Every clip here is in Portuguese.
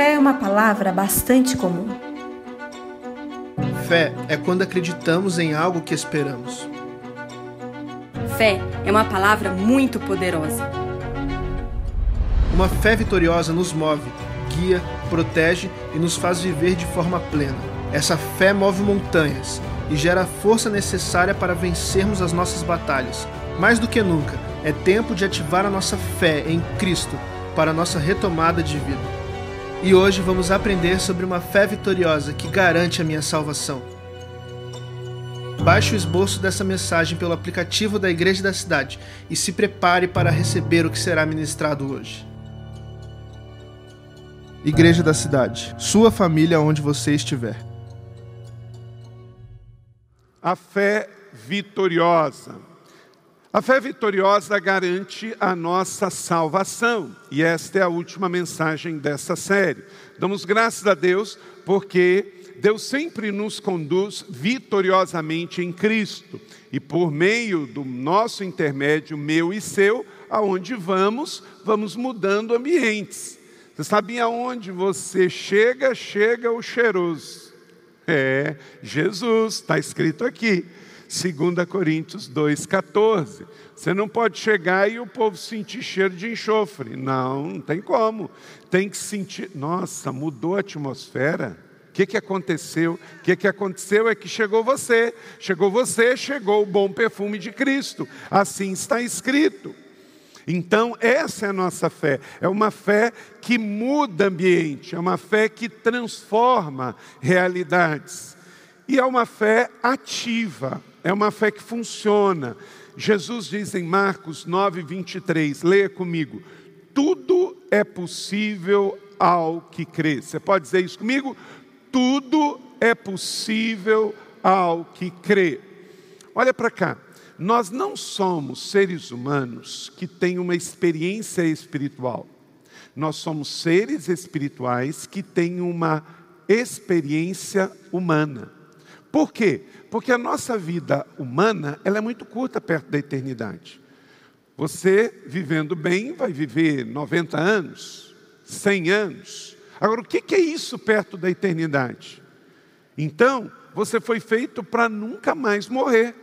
Fé é uma palavra bastante comum. Fé é quando acreditamos em algo que esperamos. Fé é uma palavra muito poderosa. Uma fé vitoriosa nos move, guia, protege e nos faz viver de forma plena. Essa fé move montanhas e gera a força necessária para vencermos as nossas batalhas. Mais do que nunca, é tempo de ativar a nossa fé em Cristo para a nossa retomada de vida. E hoje vamos aprender sobre uma fé vitoriosa que garante a minha salvação. Baixe o esboço dessa mensagem pelo aplicativo da Igreja da Cidade e se prepare para receber o que será ministrado hoje. Igreja da Cidade, sua família onde você estiver. A fé vitoriosa. A fé vitoriosa garante a nossa salvação, e esta é a última mensagem dessa série. Damos graças a Deus porque Deus sempre nos conduz vitoriosamente em Cristo, e por meio do nosso intermédio, meu e seu, aonde vamos, vamos mudando ambientes. Você sabia aonde você chega, chega o cheiroso. É, Jesus, está escrito aqui, 2 Coríntios 2,14. Você não pode chegar e o povo sentir cheiro de enxofre. Não, não tem como. Tem que sentir. Nossa, mudou a atmosfera. O que, que aconteceu? O que, que aconteceu é que chegou você. Chegou você, chegou o bom perfume de Cristo. Assim está escrito. Então, essa é a nossa fé. É uma fé que muda ambiente, é uma fé que transforma realidades. E é uma fé ativa, é uma fé que funciona. Jesus diz em Marcos 9, 23, leia comigo: tudo é possível ao que crê. Você pode dizer isso comigo? Tudo é possível ao que crê. Olha para cá. Nós não somos seres humanos que têm uma experiência espiritual. Nós somos seres espirituais que têm uma experiência humana. Por quê? Porque a nossa vida humana ela é muito curta perto da eternidade. Você, vivendo bem, vai viver 90 anos, 100 anos. Agora, o que é isso perto da eternidade? Então, você foi feito para nunca mais morrer.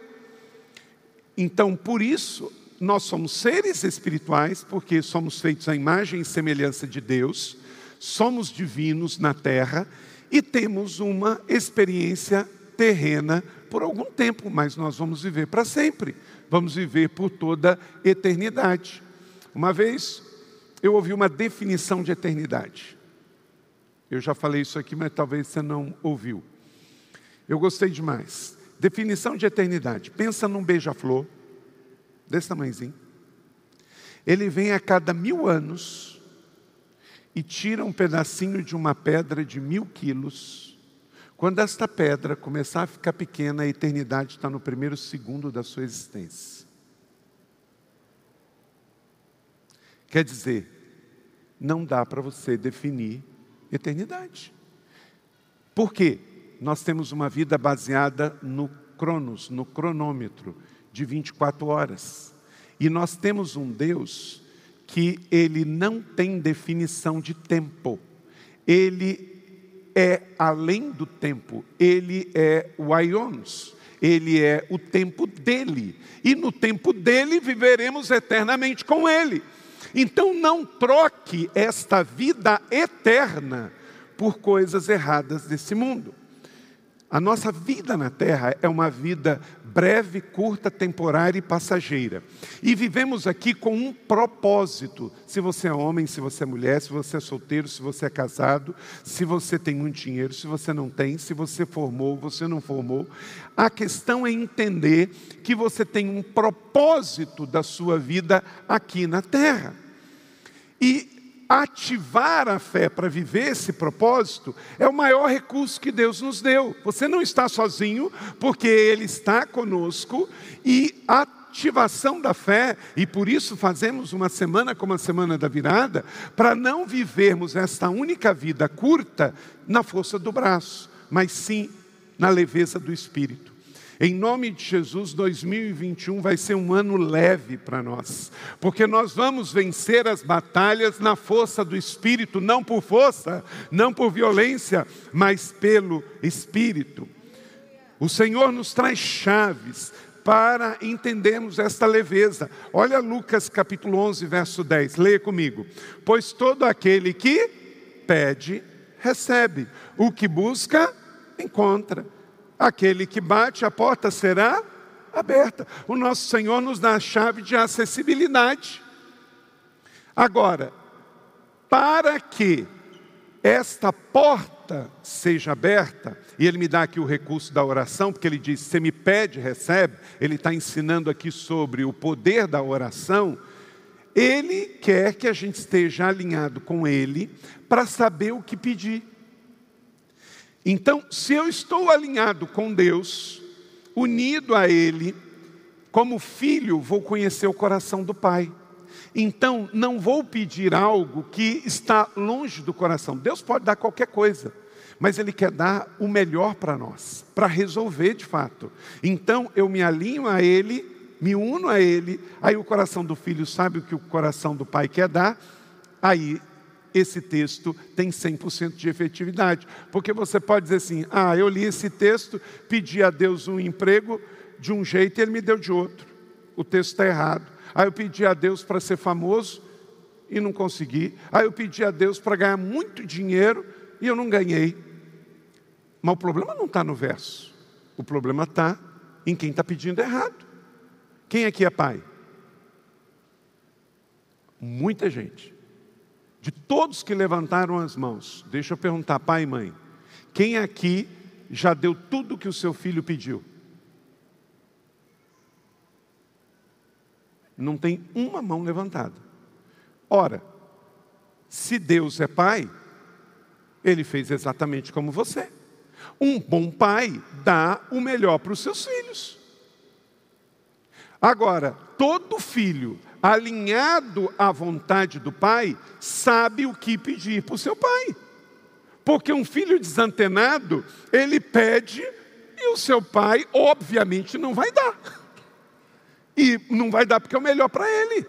Então, por isso, nós somos seres espirituais, porque somos feitos à imagem e semelhança de Deus, somos divinos na terra e temos uma experiência terrena por algum tempo, mas nós vamos viver para sempre, vamos viver por toda eternidade. Uma vez eu ouvi uma definição de eternidade. Eu já falei isso aqui, mas talvez você não ouviu. Eu gostei demais. Definição de eternidade. Pensa num beija-flor, desse tamanhozinho. Ele vem a cada mil anos e tira um pedacinho de uma pedra de mil quilos. Quando esta pedra começar a ficar pequena, a eternidade está no primeiro segundo da sua existência. Quer dizer, não dá para você definir eternidade. Por quê? Nós temos uma vida baseada no cronos, no cronômetro, de 24 horas. E nós temos um Deus que ele não tem definição de tempo. Ele é além do tempo, ele é o Aions, ele é o tempo dele. E no tempo dele viveremos eternamente com ele. Então não troque esta vida eterna por coisas erradas desse mundo. A nossa vida na terra é uma vida breve, curta, temporária e passageira. E vivemos aqui com um propósito. Se você é homem, se você é mulher, se você é solteiro, se você é casado, se você tem muito dinheiro, se você não tem, se você formou, você não formou. A questão é entender que você tem um propósito da sua vida aqui na terra. E ativar a fé para viver esse propósito é o maior recurso que Deus nos deu. Você não está sozinho, porque Ele está conosco e a ativação da fé, e por isso fazemos uma semana como a semana da virada, para não vivermos esta única vida curta na força do braço, mas sim na leveza do espírito. Em nome de Jesus, 2021 vai ser um ano leve para nós, porque nós vamos vencer as batalhas na força do Espírito, não por força, não por violência, mas pelo Espírito. O Senhor nos traz chaves para entendermos esta leveza. Olha Lucas capítulo 11, verso 10, leia comigo. Pois todo aquele que pede, recebe, o que busca, encontra Aquele que bate, a porta será aberta. O nosso Senhor nos dá a chave de acessibilidade. Agora, para que esta porta seja aberta, e ele me dá aqui o recurso da oração, porque ele diz: você me pede, recebe. Ele está ensinando aqui sobre o poder da oração. Ele quer que a gente esteja alinhado com ele para saber o que pedir. Então, se eu estou alinhado com Deus, unido a Ele, como filho, vou conhecer o coração do Pai. Então, não vou pedir algo que está longe do coração. Deus pode dar qualquer coisa, mas Ele quer dar o melhor para nós, para resolver de fato. Então, eu me alinho a Ele, me uno a Ele, aí o coração do filho sabe o que o coração do pai quer dar, aí esse texto tem 100% de efetividade. Porque você pode dizer assim: ah, eu li esse texto, pedi a Deus um emprego de um jeito e ele me deu de outro. O texto está errado. Aí eu pedi a Deus para ser famoso e não consegui. Aí eu pedi a Deus para ganhar muito dinheiro e eu não ganhei. Mas o problema não está no verso. O problema está em quem está pedindo errado. Quem aqui é pai? Muita gente. De todos que levantaram as mãos, deixa eu perguntar, pai e mãe, quem aqui já deu tudo o que o seu filho pediu? Não tem uma mão levantada. Ora, se Deus é pai, ele fez exatamente como você. Um bom pai dá o melhor para os seus filhos. Agora, todo filho alinhado à vontade do pai, sabe o que pedir para o seu pai. Porque um filho desantenado, ele pede e o seu pai, obviamente, não vai dar. E não vai dar porque é o melhor para ele.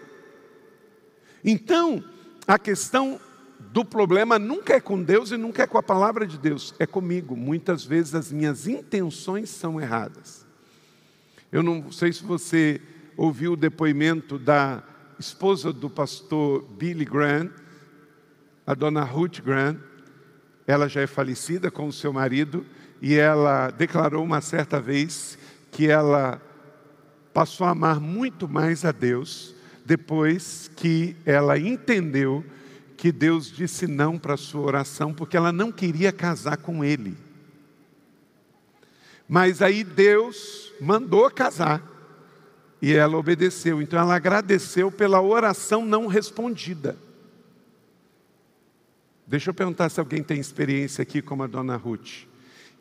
Então, a questão do problema nunca é com Deus e nunca é com a palavra de Deus, é comigo. Muitas vezes as minhas intenções são erradas. Eu não sei se você ouviu o depoimento da esposa do pastor Billy Graham, a dona Ruth Graham. Ela já é falecida com o seu marido e ela declarou uma certa vez que ela passou a amar muito mais a Deus depois que ela entendeu que Deus disse não para a sua oração, porque ela não queria casar com ele. Mas aí Deus mandou casar. E ela obedeceu. Então ela agradeceu pela oração não respondida. Deixa eu perguntar se alguém tem experiência aqui como a dona Ruth.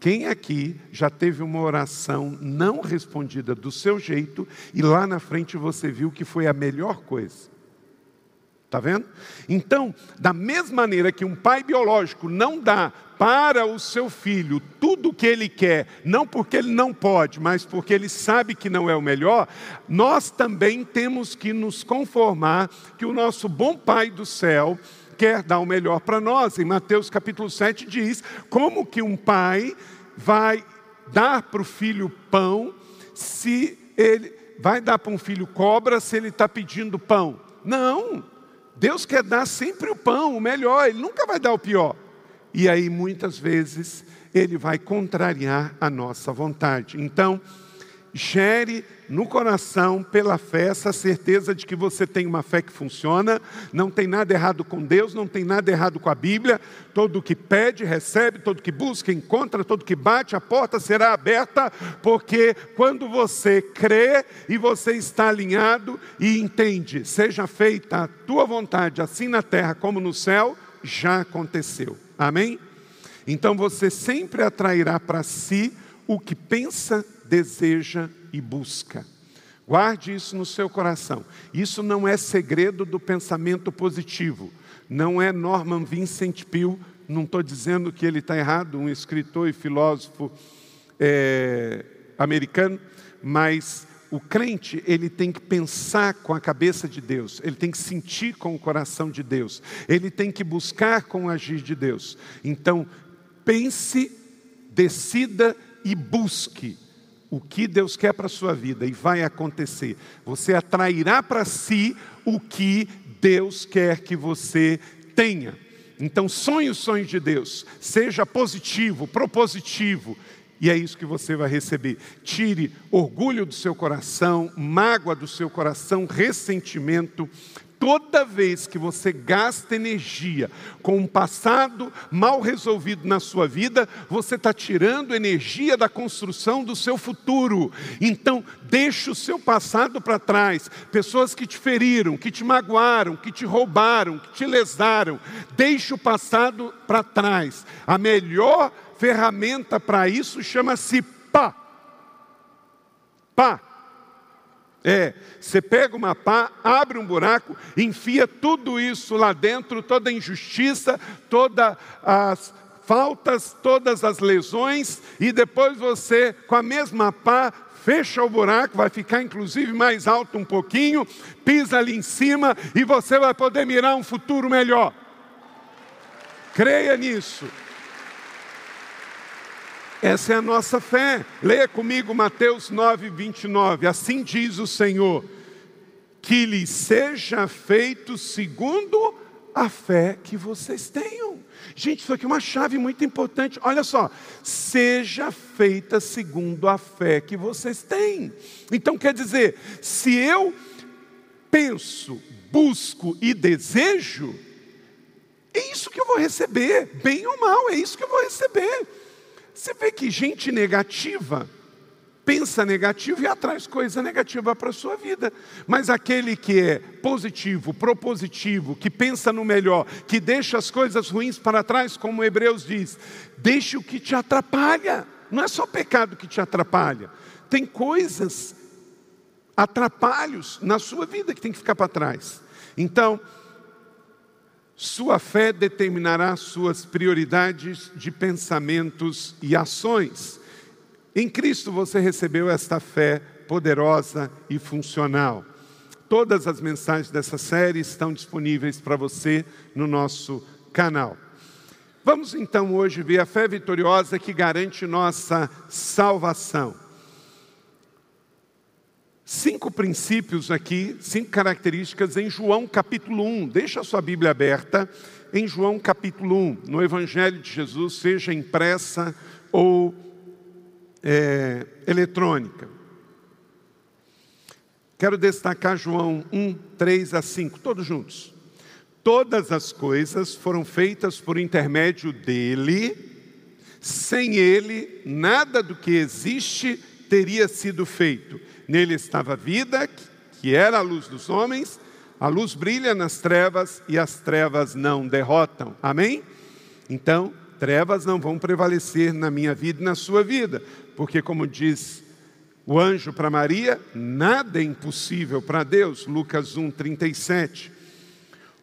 Quem aqui já teve uma oração não respondida do seu jeito e lá na frente você viu que foi a melhor coisa? Está vendo? Então, da mesma maneira que um pai biológico não dá para o seu filho tudo o que ele quer, não porque ele não pode, mas porque ele sabe que não é o melhor, nós também temos que nos conformar que o nosso bom Pai do céu quer dar o melhor para nós. Em Mateus capítulo 7 diz: como que um pai vai dar para o filho pão se ele vai dar para um filho cobra se ele está pedindo pão? Não. Deus quer dar sempre o pão, o melhor, Ele nunca vai dar o pior. E aí, muitas vezes, Ele vai contrariar a nossa vontade. Então, gere no coração, pela fé, essa certeza de que você tem uma fé que funciona, não tem nada errado com Deus, não tem nada errado com a Bíblia. Todo que pede, recebe, todo que busca, encontra, todo que bate, a porta será aberta, porque quando você crê e você está alinhado e entende, seja feita a tua vontade, assim na terra como no céu, já aconteceu. Amém? Então você sempre atrairá para si o que pensa, deseja e busca. Guarde isso no seu coração. Isso não é segredo do pensamento positivo. Não é Norman Vincent Peale, não estou dizendo que ele está errado, um escritor e filósofo é, americano, mas o crente, ele tem que pensar com a cabeça de Deus, ele tem que sentir com o coração de Deus, ele tem que buscar com o agir de Deus. Então, pense, decida e busque o que Deus quer para a sua vida e vai acontecer. Você atrairá para si o que Deus quer que você tenha. Então, sonhe os sonhos de Deus, seja positivo, propositivo, e é isso que você vai receber. Tire orgulho do seu coração, mágoa do seu coração, ressentimento. Toda vez que você gasta energia com um passado mal resolvido na sua vida, você está tirando energia da construção do seu futuro. Então, deixe o seu passado para trás. Pessoas que te feriram, que te magoaram, que te roubaram, que te lesaram. Deixe o passado para trás. A melhor ferramenta para isso chama-se pá. Pá. É, você pega uma pá, abre um buraco, enfia tudo isso lá dentro, toda a injustiça, todas as faltas, todas as lesões, e depois você, com a mesma pá, fecha o buraco, vai ficar inclusive mais alto um pouquinho, pisa ali em cima e você vai poder mirar um futuro melhor. Creia nisso. Essa é a nossa fé. Leia comigo Mateus 9, 29. Assim diz o Senhor: que lhe seja feito segundo a fé que vocês tenham. Gente, isso aqui é uma chave muito importante. Olha só, seja feita segundo a fé que vocês têm. Então quer dizer, se eu penso, busco e desejo, é isso que eu vou receber, bem ou mal, é isso que eu vou receber. Você vê que gente negativa pensa negativo e atrai coisa negativa para a sua vida. Mas aquele que é positivo, propositivo, que pensa no melhor, que deixa as coisas ruins para trás, como Hebreus diz, deixe o que te atrapalha. Não é só pecado que te atrapalha. Tem coisas, atrapalhos na sua vida que tem que ficar para trás. Então, sua fé determinará suas prioridades de pensamentos e ações. Em Cristo você recebeu esta fé poderosa e funcional. Todas as mensagens dessa série estão disponíveis para você no nosso canal. Vamos então hoje ver a fé vitoriosa que garante nossa salvação. Cinco princípios aqui, cinco características em João capítulo 1. Deixa a sua Bíblia aberta em João capítulo 1, no Evangelho de Jesus, seja impressa ou é, eletrônica. Quero destacar João 1, 3 a 5, todos juntos. Todas as coisas foram feitas por intermédio dele, sem ele, nada do que existe teria sido feito. Nele estava a vida, que era a luz dos homens, a luz brilha nas trevas e as trevas não derrotam. Amém? Então, trevas não vão prevalecer na minha vida e na sua vida, porque, como diz o anjo para Maria, nada é impossível para Deus. Lucas 1, 37.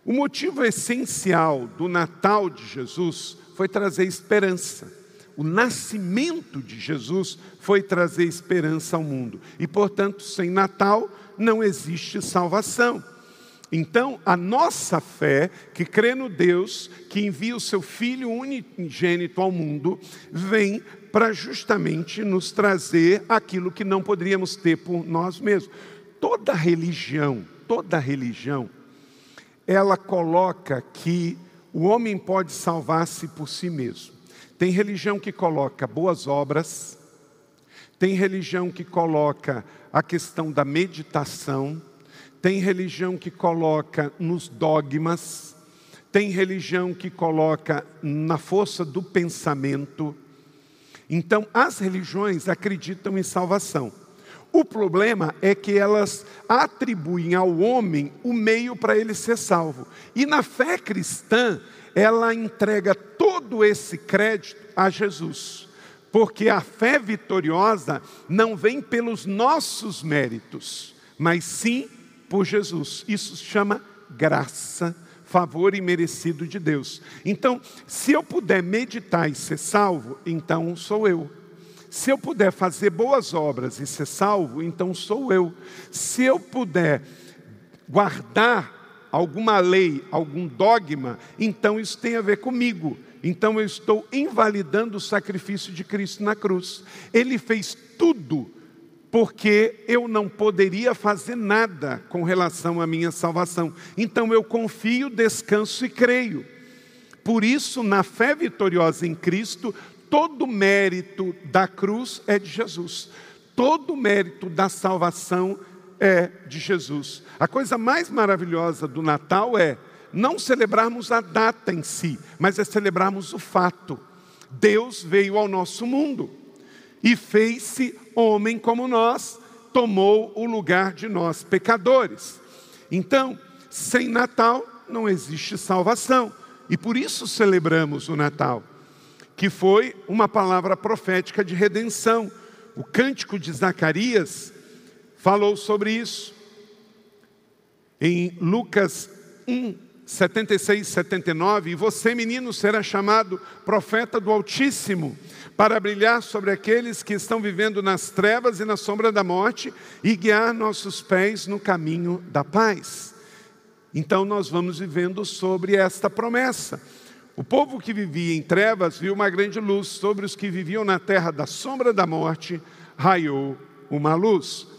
O motivo essencial do Natal de Jesus foi trazer esperança o nascimento de Jesus foi trazer esperança ao mundo. E, portanto, sem Natal não existe salvação. Então, a nossa fé, que crê no Deus que envia o seu Filho unigênito ao mundo, vem para justamente nos trazer aquilo que não poderíamos ter por nós mesmos. Toda religião, toda religião, ela coloca que o homem pode salvar-se por si mesmo. Tem religião que coloca boas obras, tem religião que coloca a questão da meditação, tem religião que coloca nos dogmas, tem religião que coloca na força do pensamento. Então, as religiões acreditam em salvação. O problema é que elas atribuem ao homem o meio para ele ser salvo. E na fé cristã, ela entrega todo esse crédito a Jesus. Porque a fé vitoriosa não vem pelos nossos méritos, mas sim por Jesus. Isso se chama graça, favor imerecido de Deus. Então, se eu puder meditar e ser salvo, então sou eu. Se eu puder fazer boas obras e ser salvo, então sou eu. Se eu puder guardar alguma lei, algum dogma, então isso tem a ver comigo. Então eu estou invalidando o sacrifício de Cristo na cruz. Ele fez tudo porque eu não poderia fazer nada com relação à minha salvação. Então eu confio, descanso e creio. Por isso, na fé vitoriosa em Cristo, todo mérito da cruz é de Jesus. Todo mérito da salvação é de Jesus. A coisa mais maravilhosa do Natal é não celebrarmos a data em si, mas é celebrarmos o fato. Deus veio ao nosso mundo e fez-se homem como nós, tomou o lugar de nós, pecadores. Então, sem Natal não existe salvação, e por isso celebramos o Natal, que foi uma palavra profética de redenção. O cântico de Zacarias falou sobre isso. Em Lucas 1, 76, 79, e você, menino, será chamado profeta do Altíssimo, para brilhar sobre aqueles que estão vivendo nas trevas e na sombra da morte e guiar nossos pés no caminho da paz. Então nós vamos vivendo sobre esta promessa. O povo que vivia em trevas viu uma grande luz, sobre os que viviam na terra da sombra da morte, raiou uma luz.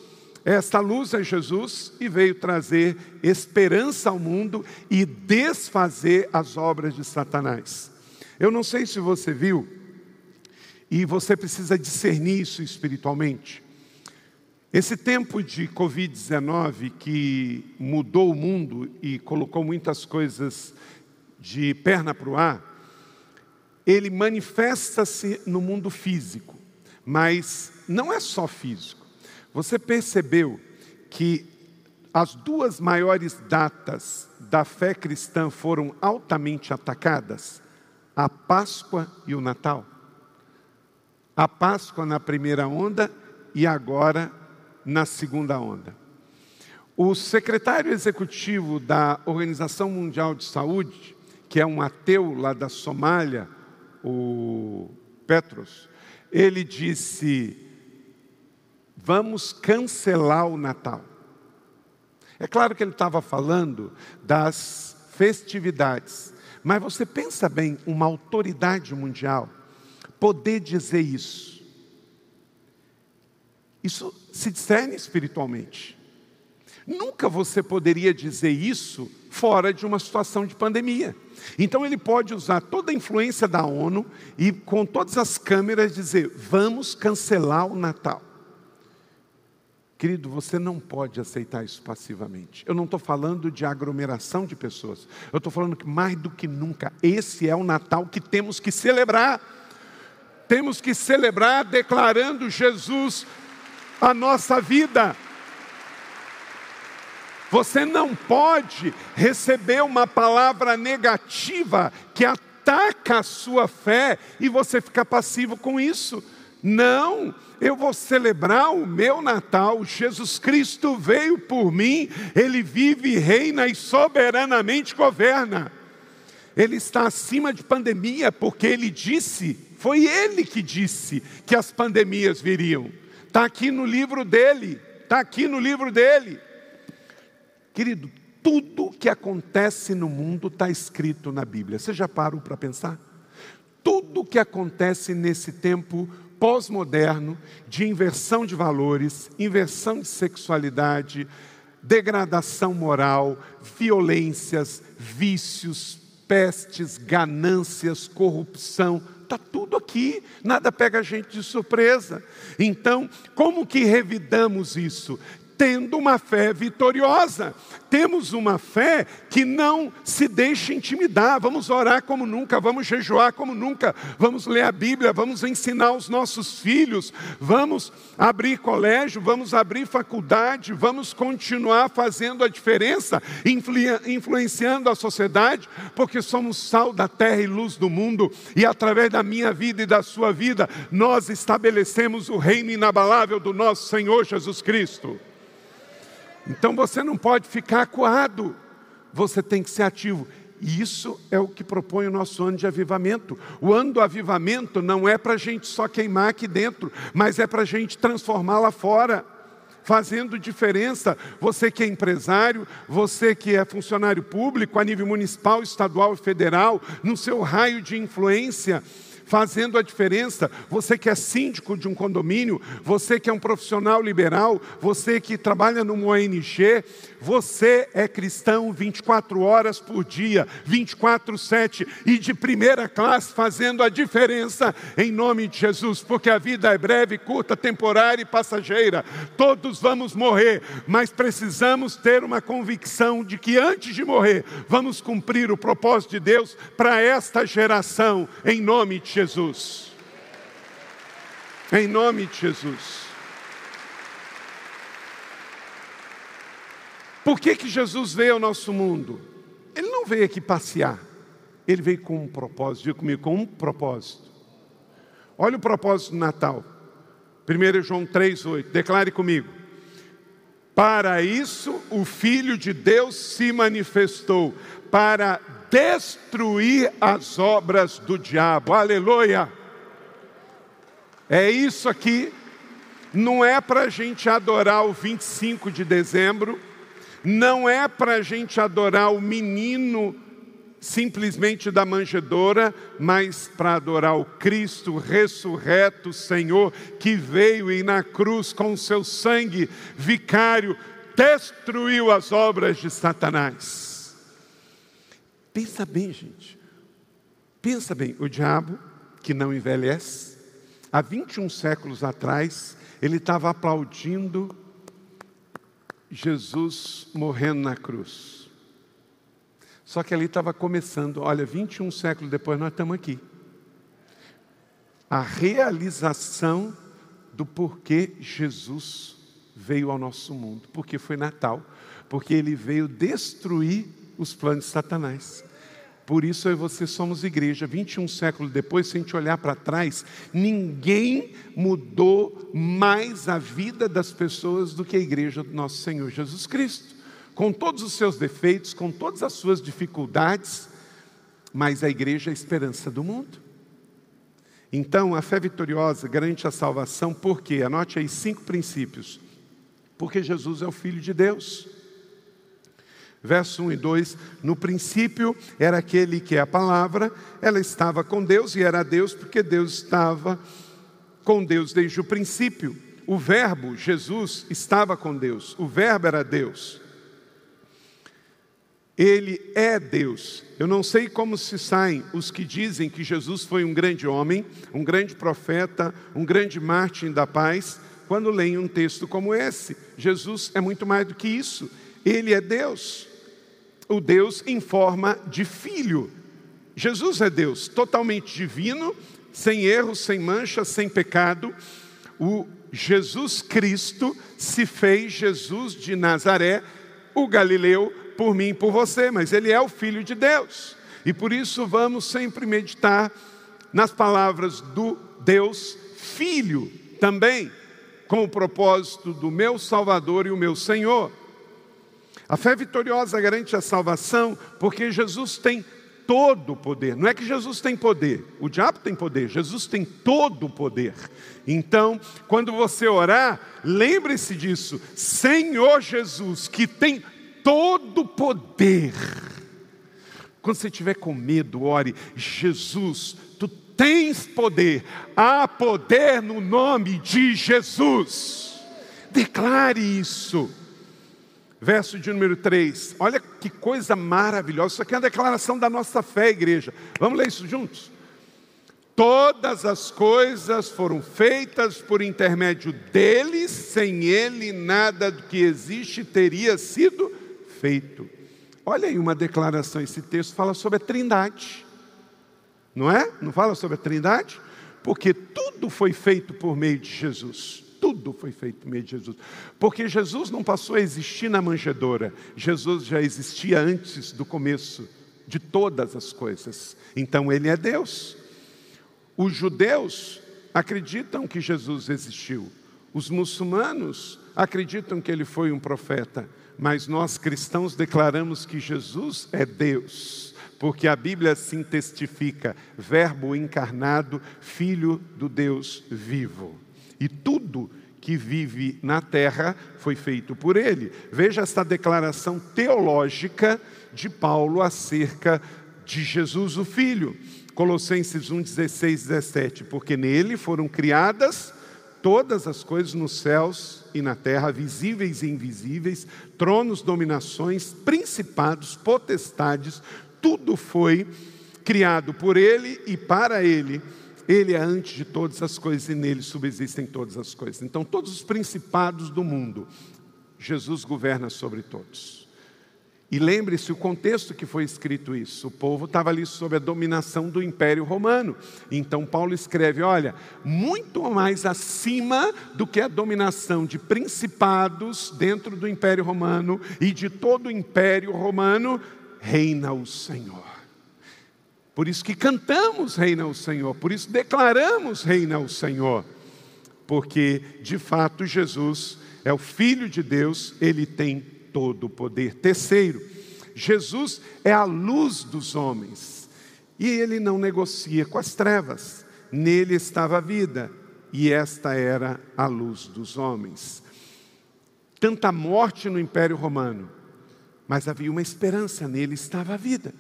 Esta luz é Jesus e veio trazer esperança ao mundo e desfazer as obras de Satanás. Eu não sei se você viu, e você precisa discernir isso espiritualmente. Esse tempo de Covid-19 que mudou o mundo e colocou muitas coisas de perna para o ar, ele manifesta-se no mundo físico, mas não é só físico. Você percebeu que as duas maiores datas da fé cristã foram altamente atacadas? A Páscoa e o Natal. A Páscoa na primeira onda e agora na segunda onda. O secretário executivo da Organização Mundial de Saúde, que é um ateu lá da Somália, o Petros, ele disse vamos cancelar o Natal. É claro que ele estava falando das festividades, mas você pensa bem, uma autoridade mundial poder dizer isso. Isso se discerne espiritualmente. Nunca você poderia dizer isso fora de uma situação de pandemia. Então ele pode usar toda a influência da ONU e com todas as câmeras dizer: vamos cancelar o Natal. Querido, você não pode aceitar isso passivamente. Eu não estou falando de aglomeração de pessoas. Eu estou falando que mais do que nunca, esse é o Natal que temos que celebrar. Temos que celebrar declarando Jesus a nossa vida. Você não pode receber uma palavra negativa que ataca a sua fé e você ficar passivo com isso. Não, eu vou celebrar o meu Natal. Jesus Cristo veio por mim, ele vive, reina e soberanamente governa. Ele está acima de pandemia, porque ele disse, foi ele que disse que as pandemias viriam. Está aqui no livro dele, está aqui no livro dele. Querido, tudo que acontece no mundo está escrito na Bíblia. Você já parou para pensar? Tudo que acontece nesse tempo pós-moderno de inversão de valores, inversão de sexualidade, degradação moral, violências, vícios, pestes, ganâncias, corrupção, está tudo aqui, nada pega a gente de surpresa. Então, como que revidamos isso? Tendo uma fé vitoriosa. Temos uma fé que não se deixa intimidar. Vamos orar como nunca, vamos jejuar como nunca, vamos ler a Bíblia, vamos ensinar os nossos filhos, vamos abrir colégio, vamos abrir faculdade, vamos continuar fazendo a diferença, influenciando a sociedade, porque somos sal da terra e luz do mundo, e através da minha vida e da sua vida, nós estabelecemos o reino inabalável do nosso Senhor Jesus Cristo. Então você não pode ficar acuado, você tem que ser ativo. E isso é o que propõe o nosso ano de avivamento. O ano do avivamento não é para a gente só queimar aqui dentro, mas é para a gente transformar lá fora fazendo diferença. Você que é empresário, você que é funcionário público a nível municipal, estadual e federal, no seu raio de influência, fazendo a diferença. Você que é síndico de um condomínio, você que é um profissional liberal, você que trabalha numa ONG, você é cristão 24 horas por dia, 24/7 e de primeira classe fazendo a diferença em nome de Jesus, porque a vida é breve, curta, temporária e passageira. Todos vamos morrer, mas precisamos ter uma convicção de que antes de morrer, vamos cumprir o propósito de Deus para esta geração em nome de Jesus. Em nome de Jesus. Por que, que Jesus veio ao nosso mundo? Ele não veio aqui passear. Ele veio com um propósito. Diga comigo, com um propósito. Olha o propósito do Natal. 1 João 3,8. Declare comigo. Para isso o Filho de Deus se manifestou, para destruir as obras do diabo. Aleluia! É isso aqui. Não é para a gente adorar o 25 de dezembro, não é para a gente adorar o menino simplesmente da manjedoura, mas para adorar o Cristo ressurreto, Senhor, que veio e na cruz com seu sangue vicário destruiu as obras de Satanás. Pensa bem, gente. Pensa bem, o diabo que não envelhece, há 21 séculos atrás, ele estava aplaudindo Jesus morrendo na cruz. Só que ali estava começando, olha, 21 séculos depois nós estamos aqui. A realização do porquê Jesus veio ao nosso mundo, porque foi Natal, porque ele veio destruir os planos de Satanás. Por isso eu e você somos igreja. 21 séculos depois, se a gente olhar para trás, ninguém mudou mais a vida das pessoas do que a igreja do nosso Senhor Jesus Cristo. Com todos os seus defeitos, com todas as suas dificuldades, mas a igreja é a esperança do mundo. Então, a fé vitoriosa garante a salvação, por quê? Anote aí cinco princípios. Porque Jesus é o Filho de Deus verso 1 e 2: No princípio era aquele que é a palavra, ela estava com Deus e era Deus, porque Deus estava com Deus desde o princípio. O Verbo, Jesus, estava com Deus, o Verbo era Deus. Ele é Deus. Eu não sei como se saem os que dizem que Jesus foi um grande homem, um grande profeta, um grande mártir da paz, quando leem um texto como esse. Jesus é muito mais do que isso. Ele é Deus o Deus em forma de filho. Jesus é Deus totalmente divino, sem erro, sem mancha, sem pecado. O Jesus Cristo se fez Jesus de Nazaré, o Galileu, por mim e por você, mas ele é o Filho de Deus. E por isso vamos sempre meditar nas palavras do Deus Filho também, com o propósito do meu Salvador e o meu Senhor. A fé vitoriosa garante a salvação porque Jesus tem todo o poder. Não é que Jesus tem poder, o diabo tem poder, Jesus tem todo o poder. Então, quando você orar, lembre-se disso: Senhor Jesus, que tem todo o poder. Quando você estiver com medo, ore: Jesus, tu tens poder, há poder no nome de Jesus. Declare isso. Verso de número 3. Olha que coisa maravilhosa. Isso aqui é uma declaração da nossa fé, igreja. Vamos ler isso juntos? Todas as coisas foram feitas por intermédio dele, sem ele nada do que existe teria sido feito. Olha aí uma declaração, esse texto fala sobre a Trindade. Não é? Não fala sobre a Trindade? Porque tudo foi feito por meio de Jesus. Tudo foi feito por meio de Jesus. Porque Jesus não passou a existir na manjedoura. Jesus já existia antes do começo de todas as coisas. Então ele é Deus. Os judeus acreditam que Jesus existiu. Os muçulmanos acreditam que ele foi um profeta. Mas nós cristãos declaramos que Jesus é Deus porque a Bíblia assim testifica: Verbo encarnado, Filho do Deus vivo. E tudo que vive na terra foi feito por ele. Veja esta declaração teológica de Paulo acerca de Jesus, o Filho. Colossenses 1, 16, 17. Porque nele foram criadas todas as coisas nos céus e na terra, visíveis e invisíveis, tronos, dominações, principados, potestades, tudo foi criado por Ele e para Ele. Ele é antes de todas as coisas e nele subsistem todas as coisas. Então, todos os principados do mundo, Jesus governa sobre todos. E lembre-se o contexto que foi escrito isso. O povo estava ali sob a dominação do Império Romano. Então Paulo escreve: olha, muito mais acima do que a dominação de principados dentro do Império Romano e de todo o Império Romano, reina o Senhor. Por isso que cantamos reina o Senhor, por isso declaramos reina o Senhor. Porque de fato Jesus é o filho de Deus, ele tem todo o poder. Terceiro, Jesus é a luz dos homens. E ele não negocia com as trevas. Nele estava a vida, e esta era a luz dos homens. Tanta morte no Império Romano, mas havia uma esperança, nele estava a vida.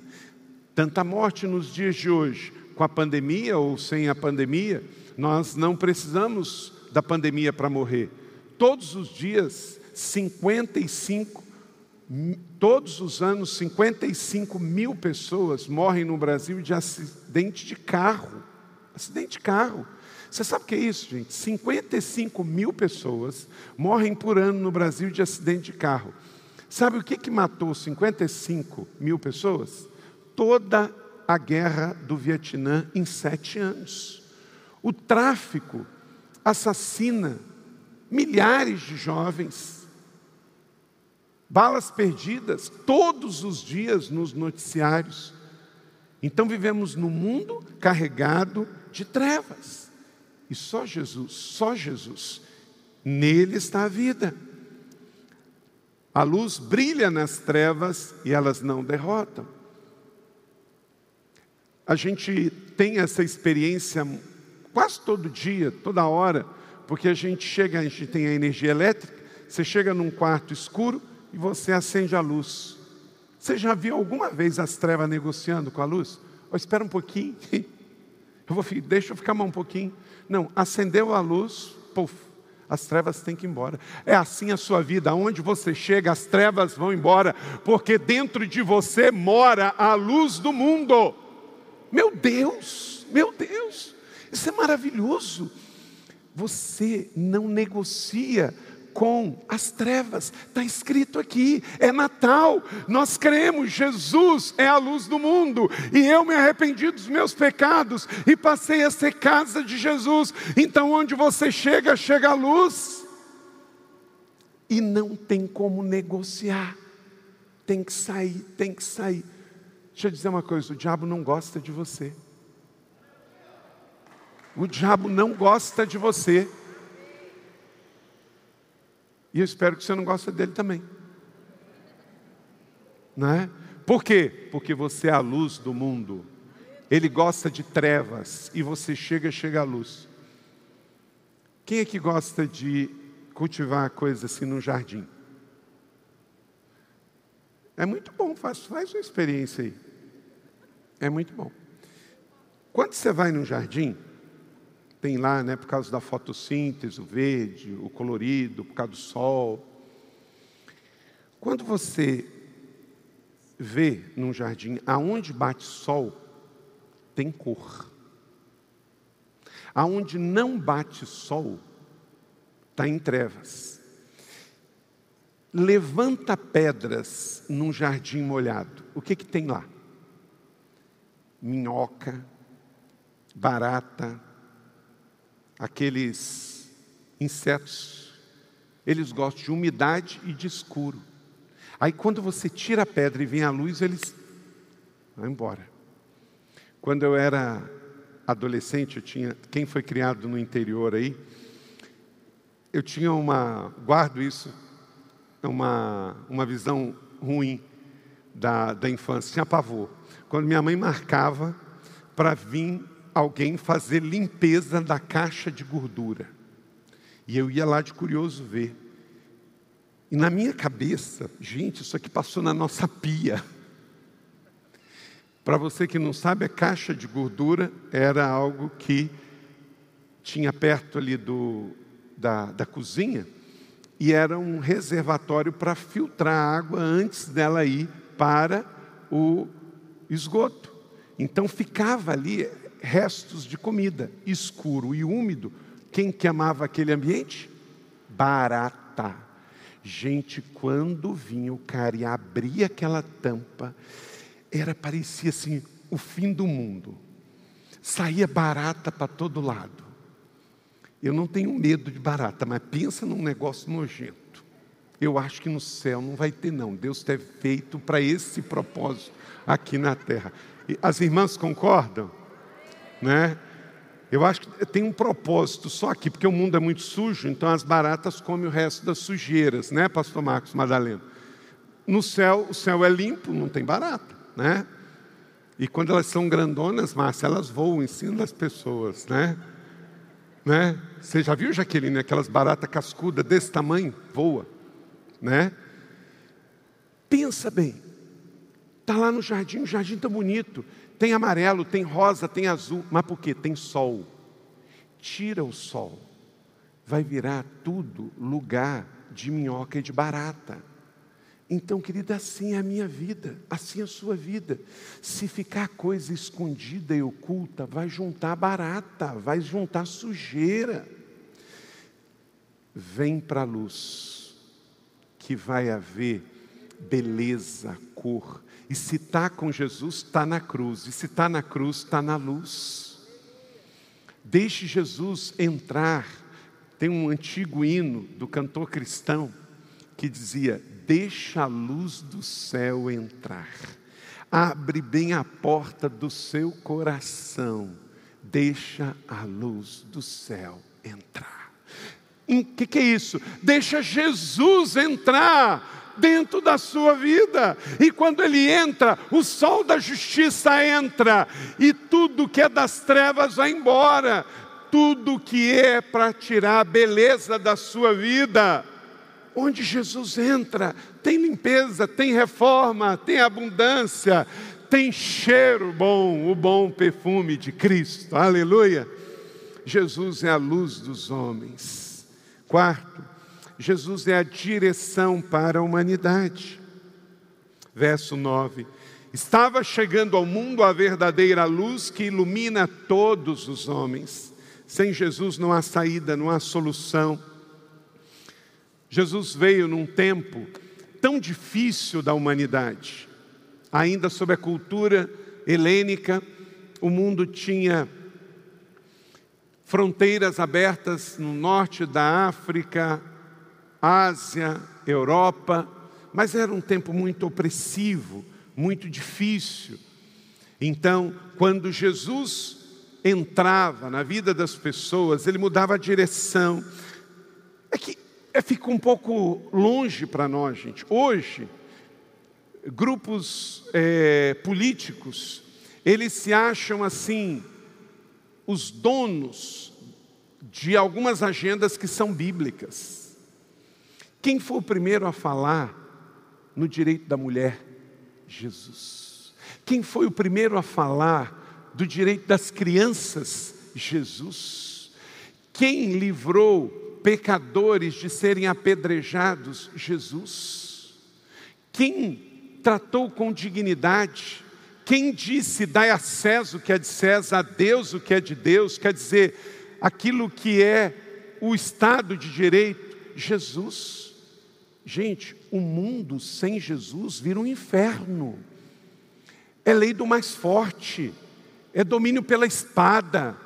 Tanta morte nos dias de hoje, com a pandemia ou sem a pandemia, nós não precisamos da pandemia para morrer. Todos os dias, 55, todos os anos, 55 mil pessoas morrem no Brasil de acidente de carro. Acidente de carro. Você sabe o que é isso, gente? 55 mil pessoas morrem por ano no Brasil de acidente de carro. Sabe o que, que matou 55 mil pessoas? Toda a guerra do Vietnã em sete anos. O tráfico assassina milhares de jovens. Balas perdidas todos os dias nos noticiários. Então vivemos num mundo carregado de trevas. E só Jesus, só Jesus, nele está a vida. A luz brilha nas trevas e elas não derrotam. A gente tem essa experiência quase todo dia, toda hora, porque a gente chega, a gente tem a energia elétrica, você chega num quarto escuro e você acende a luz. Você já viu alguma vez as trevas negociando com a luz? Oh, espera um pouquinho. Eu vou, deixa eu ficar mais um pouquinho. Não, acendeu a luz, puf, as trevas têm que ir embora. É assim a sua vida, aonde você chega, as trevas vão embora, porque dentro de você mora a luz do mundo. Meu Deus, meu Deus, isso é maravilhoso. Você não negocia com as trevas. Está escrito aqui, é Natal. Nós cremos, Jesus é a luz do mundo. E eu me arrependi dos meus pecados e passei a ser casa de Jesus. Então, onde você chega, chega a luz. E não tem como negociar. Tem que sair, tem que sair. Deixa eu dizer uma coisa: o diabo não gosta de você. O diabo não gosta de você. E eu espero que você não goste dele também. Não é? Por quê? Porque você é a luz do mundo. Ele gosta de trevas e você chega, chega à luz. Quem é que gosta de cultivar coisas assim no jardim? É muito bom, faz, faz uma experiência aí. É muito bom. Quando você vai no jardim, tem lá, né, por causa da fotossíntese, o verde, o colorido, por causa do sol. Quando você vê num jardim aonde bate sol, tem cor. Aonde não bate sol, está em trevas. Levanta pedras num jardim molhado. O que, que tem lá? Minhoca, barata, aqueles insetos, eles gostam de umidade e de escuro. Aí quando você tira a pedra e vem a luz, eles vão embora. Quando eu era adolescente, eu tinha, quem foi criado no interior aí, eu tinha uma, guardo isso, uma, uma visão ruim. da, da infância, tinha pavor. Quando minha mãe marcava para vir alguém fazer limpeza da caixa de gordura. E eu ia lá de curioso ver. E na minha cabeça, gente, isso aqui passou na nossa pia. Para você que não sabe, a caixa de gordura era algo que tinha perto ali do, da, da cozinha e era um reservatório para filtrar a água antes dela ir para o esgoto. Então ficava ali restos de comida, escuro e úmido. Quem que amava aquele ambiente? Barata. Gente, quando vinha o cara e abria aquela tampa, era parecia assim o fim do mundo. Saía barata para todo lado. Eu não tenho medo de barata, mas pensa num negócio nojento. Eu acho que no céu não vai ter, não. Deus teve feito para esse propósito aqui na terra. E as irmãs concordam? Né? Eu acho que tem um propósito só aqui, porque o mundo é muito sujo, então as baratas comem o resto das sujeiras, né, Pastor Marcos Madalena? No céu, o céu é limpo, não tem barata, né? E quando elas são grandonas, Márcia, elas voam em cima das pessoas, né? né? Você já viu, Jaqueline, aquelas baratas cascudas desse tamanho? Voa, né? Pensa bem, está lá no jardim, o jardim está bonito, tem amarelo, tem rosa, tem azul, mas por quê? Tem sol. Tira o sol, vai virar tudo lugar de minhoca e de barata. Então, querida, assim é a minha vida, assim é a sua vida. Se ficar coisa escondida e oculta, vai juntar barata, vai juntar sujeira. Vem para a luz, que vai haver beleza, cor. E se está com Jesus, está na cruz. E se está na cruz, está na luz. Deixe Jesus entrar. Tem um antigo hino do cantor cristão que dizia: Deixa a luz do céu entrar. Abre bem a porta do seu coração. Deixa a luz do céu entrar. O que, que é isso? Deixa Jesus entrar dentro da sua vida. E quando ele entra, o sol da justiça entra, e tudo que é das trevas vai embora. Tudo que é para tirar a beleza da sua vida Onde Jesus entra, tem limpeza, tem reforma, tem abundância, tem cheiro bom, o bom perfume de Cristo. Aleluia. Jesus é a luz dos homens. Quarto, Jesus é a direção para a humanidade. Verso 9: Estava chegando ao mundo a verdadeira luz que ilumina todos os homens. Sem Jesus não há saída, não há solução. Jesus veio num tempo tão difícil da humanidade, ainda sob a cultura helênica, o mundo tinha fronteiras abertas no norte da África, Ásia, Europa, mas era um tempo muito opressivo, muito difícil. Então, quando Jesus entrava na vida das pessoas, ele mudava a direção. É que é, fica um pouco longe para nós, gente. Hoje, grupos é, políticos, eles se acham assim, os donos de algumas agendas que são bíblicas. Quem foi o primeiro a falar no direito da mulher? Jesus. Quem foi o primeiro a falar do direito das crianças? Jesus. Quem livrou pecadores de serem apedrejados, Jesus. Quem tratou com dignidade, quem disse, dai a César o que é de César, a Deus o que é de Deus, quer dizer, aquilo que é o Estado de Direito, Jesus. Gente, o mundo sem Jesus vira um inferno. É lei do mais forte, é domínio pela espada.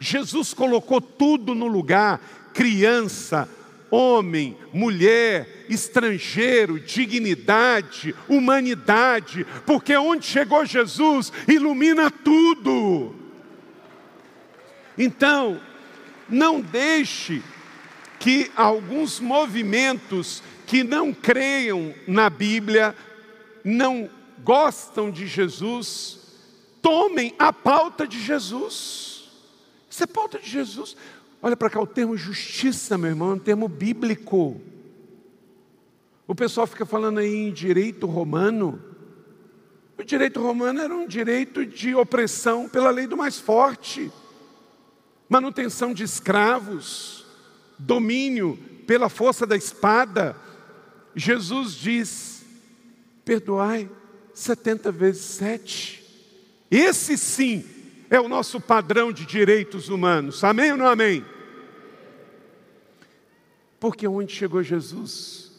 Jesus colocou tudo no lugar, criança, homem, mulher, estrangeiro, dignidade, humanidade, porque onde chegou Jesus ilumina tudo. Então, não deixe que alguns movimentos que não creiam na Bíblia, não gostam de Jesus, tomem a pauta de Jesus. Isso é pauta de Jesus. Olha para cá, o termo justiça, meu irmão, é um termo bíblico. O pessoal fica falando aí em direito romano. O direito romano era um direito de opressão pela lei do mais forte, manutenção de escravos, domínio pela força da espada. Jesus diz: perdoai 70 vezes 7. Esse sim é o nosso padrão de direitos humanos. Amém ou não amém? Porque onde chegou Jesus,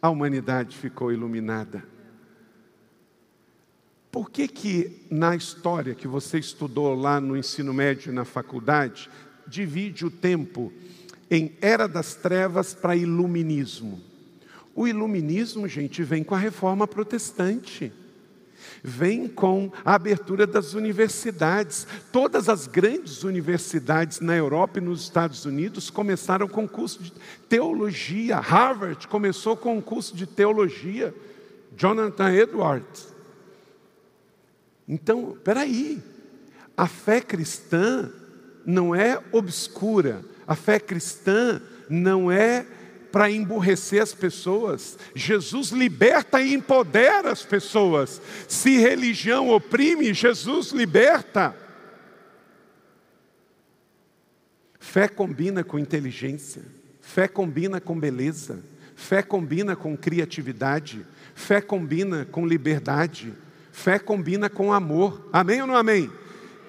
a humanidade ficou iluminada. Por que que na história que você estudou lá no ensino médio e na faculdade, divide o tempo em era das trevas para iluminismo? O iluminismo, gente, vem com a reforma protestante vem com a abertura das universidades. Todas as grandes universidades na Europa e nos Estados Unidos começaram com curso de teologia. Harvard começou com um curso de teologia. Jonathan Edwards. Então, peraí, a fé cristã não é obscura, a fé cristã não é para emburrecer as pessoas. Jesus liberta e empodera as pessoas. Se religião oprime, Jesus liberta. Fé combina com inteligência, fé combina com beleza, fé combina com criatividade, fé combina com liberdade, fé combina com amor. Amém ou não amém?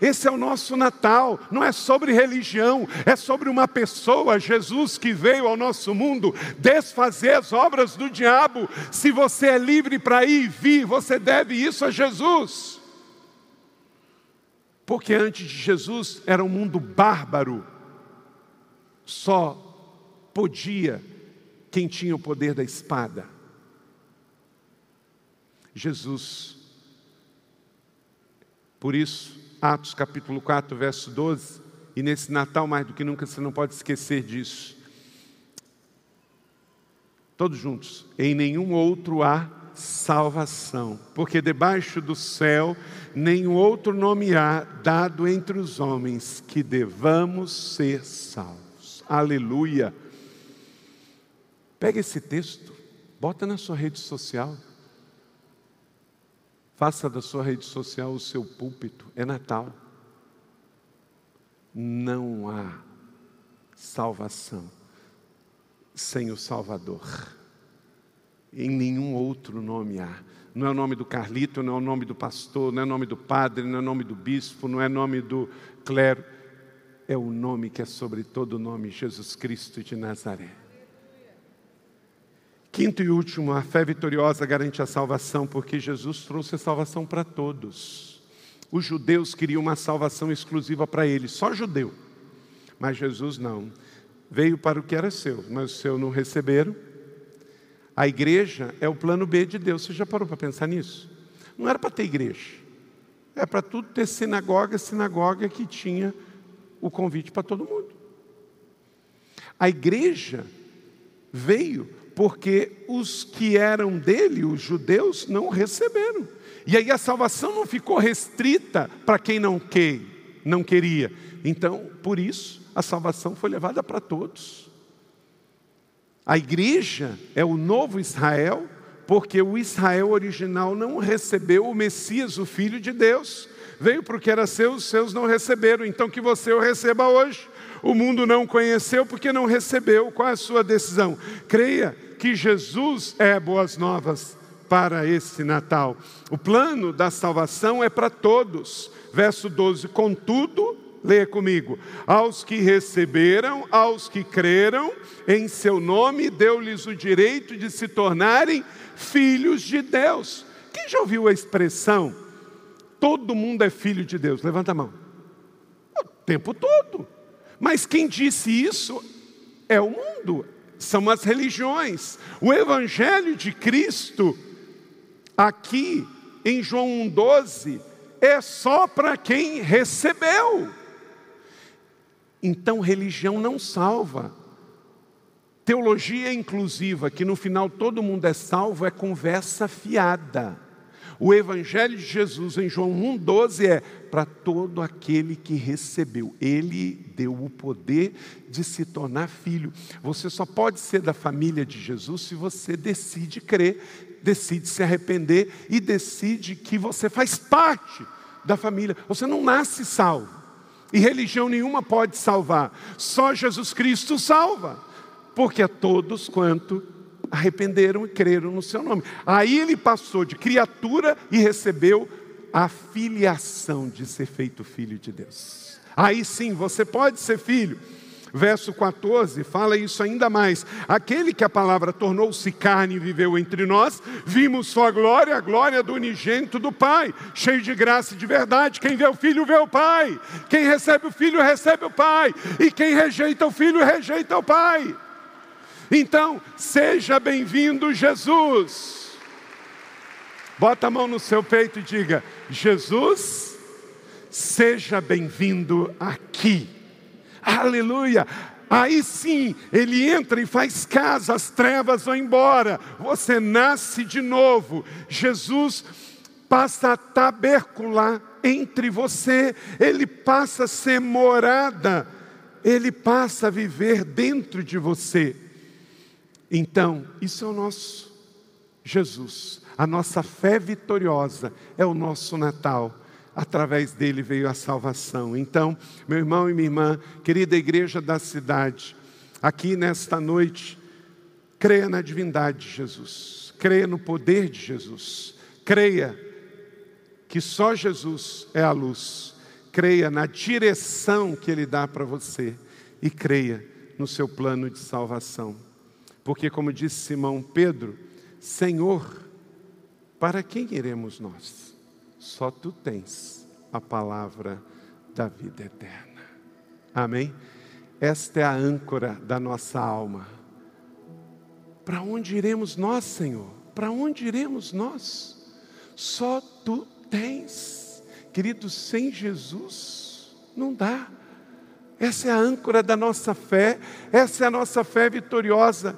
Esse é o nosso Natal, não é sobre religião, é sobre uma pessoa, Jesus, que veio ao nosso mundo desfazer as obras do diabo. Se você é livre para ir e vir, você deve isso a Jesus. Porque antes de Jesus era um mundo bárbaro, só podia quem tinha o poder da espada. Jesus, por isso, Atos capítulo 4, verso 12. E nesse Natal, mais do que nunca, você não pode esquecer disso. Todos juntos. Em nenhum outro há salvação, porque debaixo do céu nenhum outro nome há dado entre os homens que devamos ser salvos. Aleluia. Pega esse texto, bota na sua rede social. Faça da sua rede social o seu púlpito. É Natal. Não há salvação sem o Salvador. Em nenhum outro nome há. Não é o nome do Carlito, não é o nome do pastor, não é o nome do padre, não é o nome do bispo, não é o nome do clero. É o nome que é sobre todo nome, Jesus Cristo de Nazaré. Quinto e último, a fé vitoriosa garante a salvação, porque Jesus trouxe a salvação para todos. Os judeus queriam uma salvação exclusiva para eles, só judeu. Mas Jesus não. Veio para o que era seu, mas os seus não receberam. A igreja é o plano B de Deus. Você já parou para pensar nisso? Não era para ter igreja. É para tudo ter sinagoga, sinagoga que tinha o convite para todo mundo. A igreja veio porque os que eram dele, os judeus, não receberam. E aí a salvação não ficou restrita para quem não, que, não queria. Então, por isso, a salvação foi levada para todos. A igreja é o novo Israel, porque o Israel original não recebeu o Messias, o Filho de Deus. Veio para o que era seu, os seus não receberam. Então que você o receba hoje. O mundo não conheceu porque não recebeu. Qual é a sua decisão? Creia que Jesus é boas novas para esse Natal. O plano da salvação é para todos. Verso 12: Contudo, leia comigo: aos que receberam, aos que creram em seu nome, deu-lhes o direito de se tornarem filhos de Deus. Quem já ouviu a expressão? Todo mundo é filho de Deus. Levanta a mão. O tempo todo. Mas quem disse isso é o mundo, são as religiões. O Evangelho de Cristo, aqui em João 1,12, é só para quem recebeu. Então, religião não salva. Teologia inclusiva, que no final todo mundo é salvo, é conversa fiada. O Evangelho de Jesus em João 1,12 é para todo aquele que recebeu. Ele deu o poder de se tornar filho. Você só pode ser da família de Jesus se você decide crer, decide se arrepender e decide que você faz parte da família. Você não nasce salvo. E religião nenhuma pode salvar. Só Jesus Cristo salva. Porque a todos quanto arrependeram e creram no seu nome. Aí ele passou de criatura e recebeu a filiação de ser feito filho de Deus. Aí sim, você pode ser filho. Verso 14 fala isso ainda mais. Aquele que a palavra tornou-se carne e viveu entre nós, vimos sua glória, a glória do unigênito do Pai, cheio de graça e de verdade. Quem vê o filho, vê o Pai. Quem recebe o filho, recebe o Pai. E quem rejeita o filho, rejeita o Pai. Então, seja bem-vindo, Jesus. Bota a mão no seu peito e diga: Jesus, seja bem-vindo aqui. Aleluia. Aí sim, ele entra e faz casa, as trevas vão embora, você nasce de novo. Jesus passa a tabercular entre você, ele passa a ser morada, ele passa a viver dentro de você. Então, isso é o nosso Jesus, a nossa fé vitoriosa, é o nosso Natal. Através dele veio a salvação. Então, meu irmão e minha irmã, querida igreja da cidade, aqui nesta noite, creia na divindade de Jesus, creia no poder de Jesus, creia que só Jesus é a luz, creia na direção que Ele dá para você e creia no seu plano de salvação. Porque, como disse Simão Pedro, Senhor, para quem iremos nós? Só tu tens a palavra da vida eterna. Amém? Esta é a âncora da nossa alma. Para onde iremos nós, Senhor? Para onde iremos nós? Só tu tens. Querido, sem Jesus não dá. Essa é a âncora da nossa fé, essa é a nossa fé vitoriosa.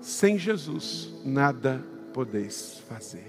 Sem Jesus, nada podeis fazer.